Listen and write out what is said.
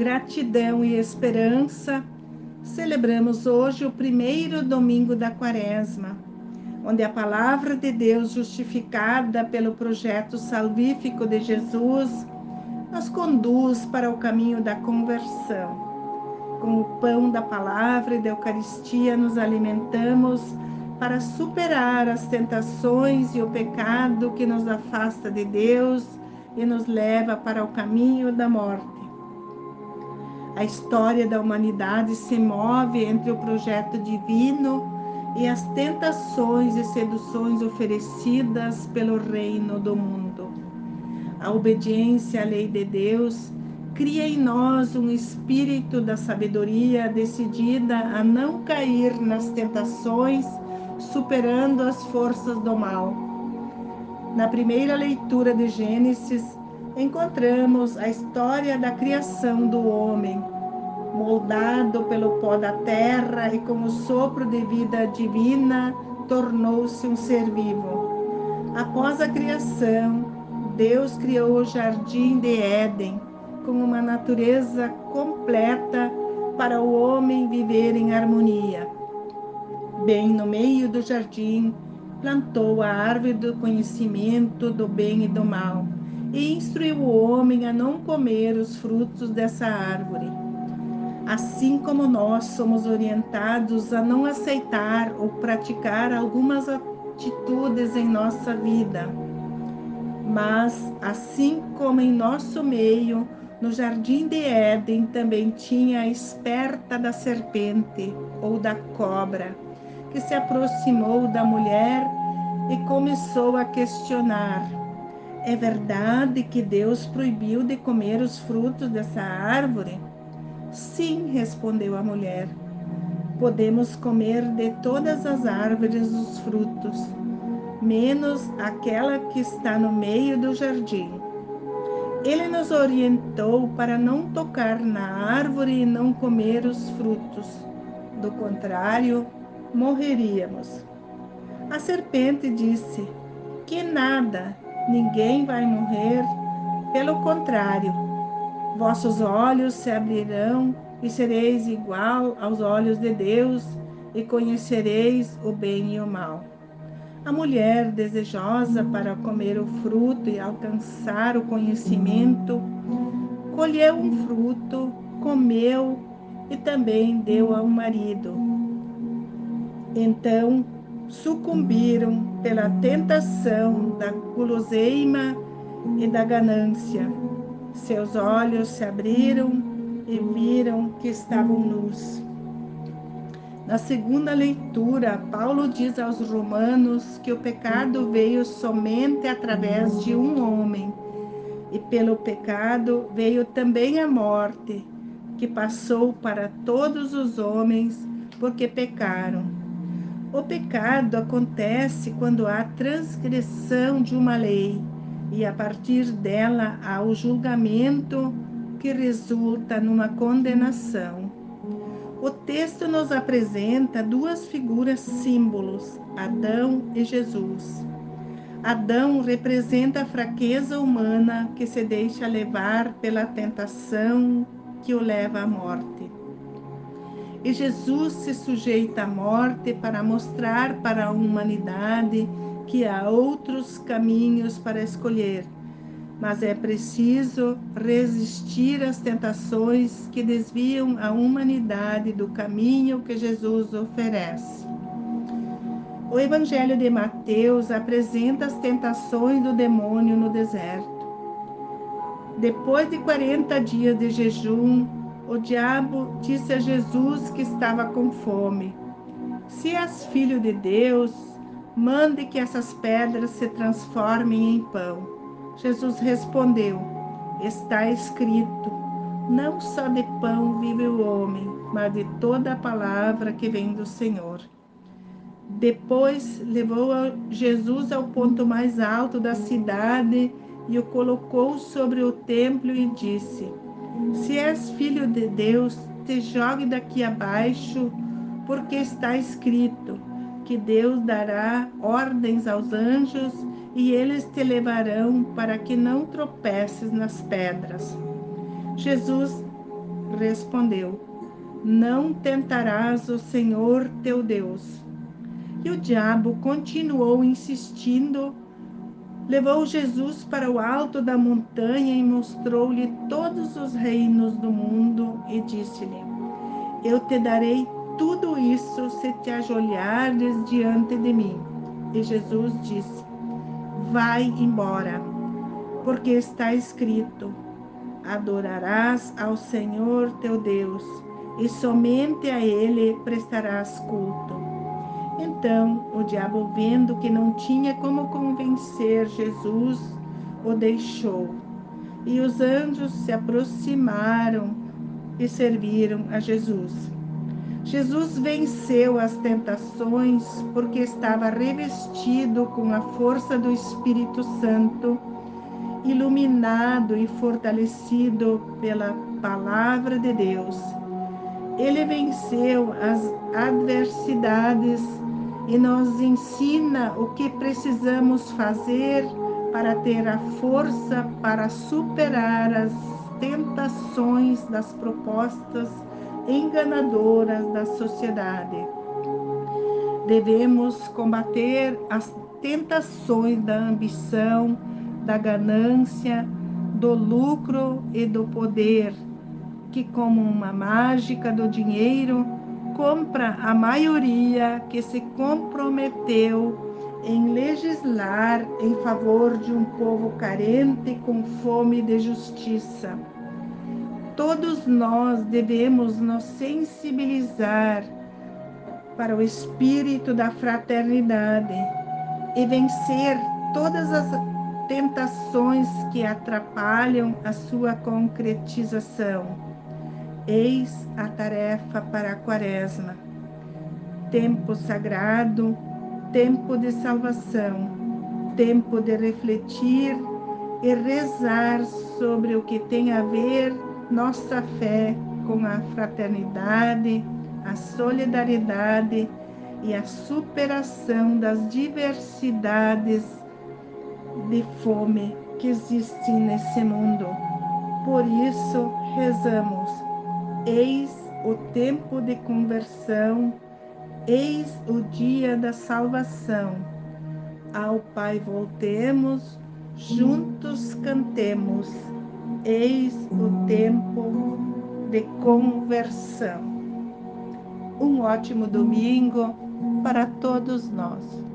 gratidão e esperança, celebramos hoje o primeiro domingo da quaresma, onde a palavra de Deus, justificada pelo projeto salvífico de Jesus, nos conduz para o caminho da conversão. Com o pão da palavra e da Eucaristia, nos alimentamos para superar as tentações e o pecado que nos afasta de Deus e nos leva para o caminho da morte. A história da humanidade se move entre o projeto divino e as tentações e seduções oferecidas pelo reino do mundo. A obediência à lei de Deus cria em nós um espírito da sabedoria decidida a não cair nas tentações, superando as forças do mal. Na primeira leitura de Gênesis, encontramos a história da criação do homem, moldado pelo pó da terra e com o sopro de vida divina, tornou-se um ser vivo. Após a criação, Deus criou o jardim de Éden com uma natureza completa para o homem viver em harmonia. Bem no meio do jardim, plantou a árvore do conhecimento do bem e do mal e instruiu o homem a não comer os frutos dessa árvore. Assim como nós somos orientados a não aceitar ou praticar algumas atitudes em nossa vida, mas assim como em nosso meio, no jardim de Éden também tinha a esperta da serpente ou da cobra, que se aproximou da mulher e começou a questionar é verdade que Deus proibiu de comer os frutos dessa árvore? Sim, respondeu a mulher. Podemos comer de todas as árvores os frutos, menos aquela que está no meio do jardim. Ele nos orientou para não tocar na árvore e não comer os frutos. Do contrário, morreríamos. A serpente disse: Que nada, ninguém vai morrer. Pelo contrário, vossos olhos se abrirão e sereis igual aos olhos de Deus e conhecereis o bem e o mal. A mulher desejosa para comer o fruto e alcançar o conhecimento, colheu um fruto, comeu e também deu ao marido. Então sucumbiram pela tentação da guloseima e da ganância. Seus olhos se abriram e viram que estavam nus. Na segunda leitura, Paulo diz aos Romanos que o pecado veio somente através de um homem, e pelo pecado veio também a morte, que passou para todos os homens, porque pecaram. O pecado acontece quando há transgressão de uma lei e a partir dela há o julgamento que resulta numa condenação. O texto nos apresenta duas figuras símbolos, Adão e Jesus. Adão representa a fraqueza humana que se deixa levar pela tentação que o leva à morte. E Jesus se sujeita à morte para mostrar para a humanidade que há outros caminhos para escolher, mas é preciso resistir às tentações que desviam a humanidade do caminho que Jesus oferece. O Evangelho de Mateus apresenta as tentações do demônio no deserto. Depois de 40 dias de jejum, o diabo disse a Jesus que estava com fome: Se és filho de Deus, mande que essas pedras se transformem em pão. Jesus respondeu: Está escrito: Não só de pão vive o homem, mas de toda a palavra que vem do Senhor. Depois levou Jesus ao ponto mais alto da cidade e o colocou sobre o templo e disse: se és filho de Deus, te jogue daqui abaixo, porque está escrito que Deus dará ordens aos anjos e eles te levarão para que não tropeces nas pedras. Jesus respondeu: Não tentarás o Senhor teu Deus. E o diabo continuou insistindo Levou Jesus para o alto da montanha e mostrou-lhe todos os reinos do mundo e disse-lhe: Eu te darei tudo isso se te ajoelhares diante de mim. E Jesus disse: Vai embora, porque está escrito: Adorarás ao Senhor teu Deus, e somente a ele prestarás culto. Então o diabo, vendo que não tinha como convencer Jesus, o deixou. E os anjos se aproximaram e serviram a Jesus. Jesus venceu as tentações porque estava revestido com a força do Espírito Santo, iluminado e fortalecido pela palavra de Deus. Ele venceu as adversidades e nos ensina o que precisamos fazer para ter a força para superar as tentações das propostas enganadoras da sociedade. Devemos combater as tentações da ambição, da ganância, do lucro e do poder, que, como uma mágica do dinheiro, compra a maioria que se comprometeu em legislar em favor de um povo carente com fome de justiça. Todos nós devemos nos sensibilizar para o espírito da fraternidade e vencer todas as tentações que atrapalham a sua concretização Eis a tarefa para a quaresma. Tempo sagrado, tempo de salvação, tempo de refletir e rezar sobre o que tem a ver nossa fé com a fraternidade, a solidariedade e a superação das diversidades de fome que existem nesse mundo. Por isso, rezamos Eis o tempo de conversão, eis o dia da salvação. Ao Pai voltemos, juntos cantemos, eis o tempo de conversão. Um ótimo domingo para todos nós.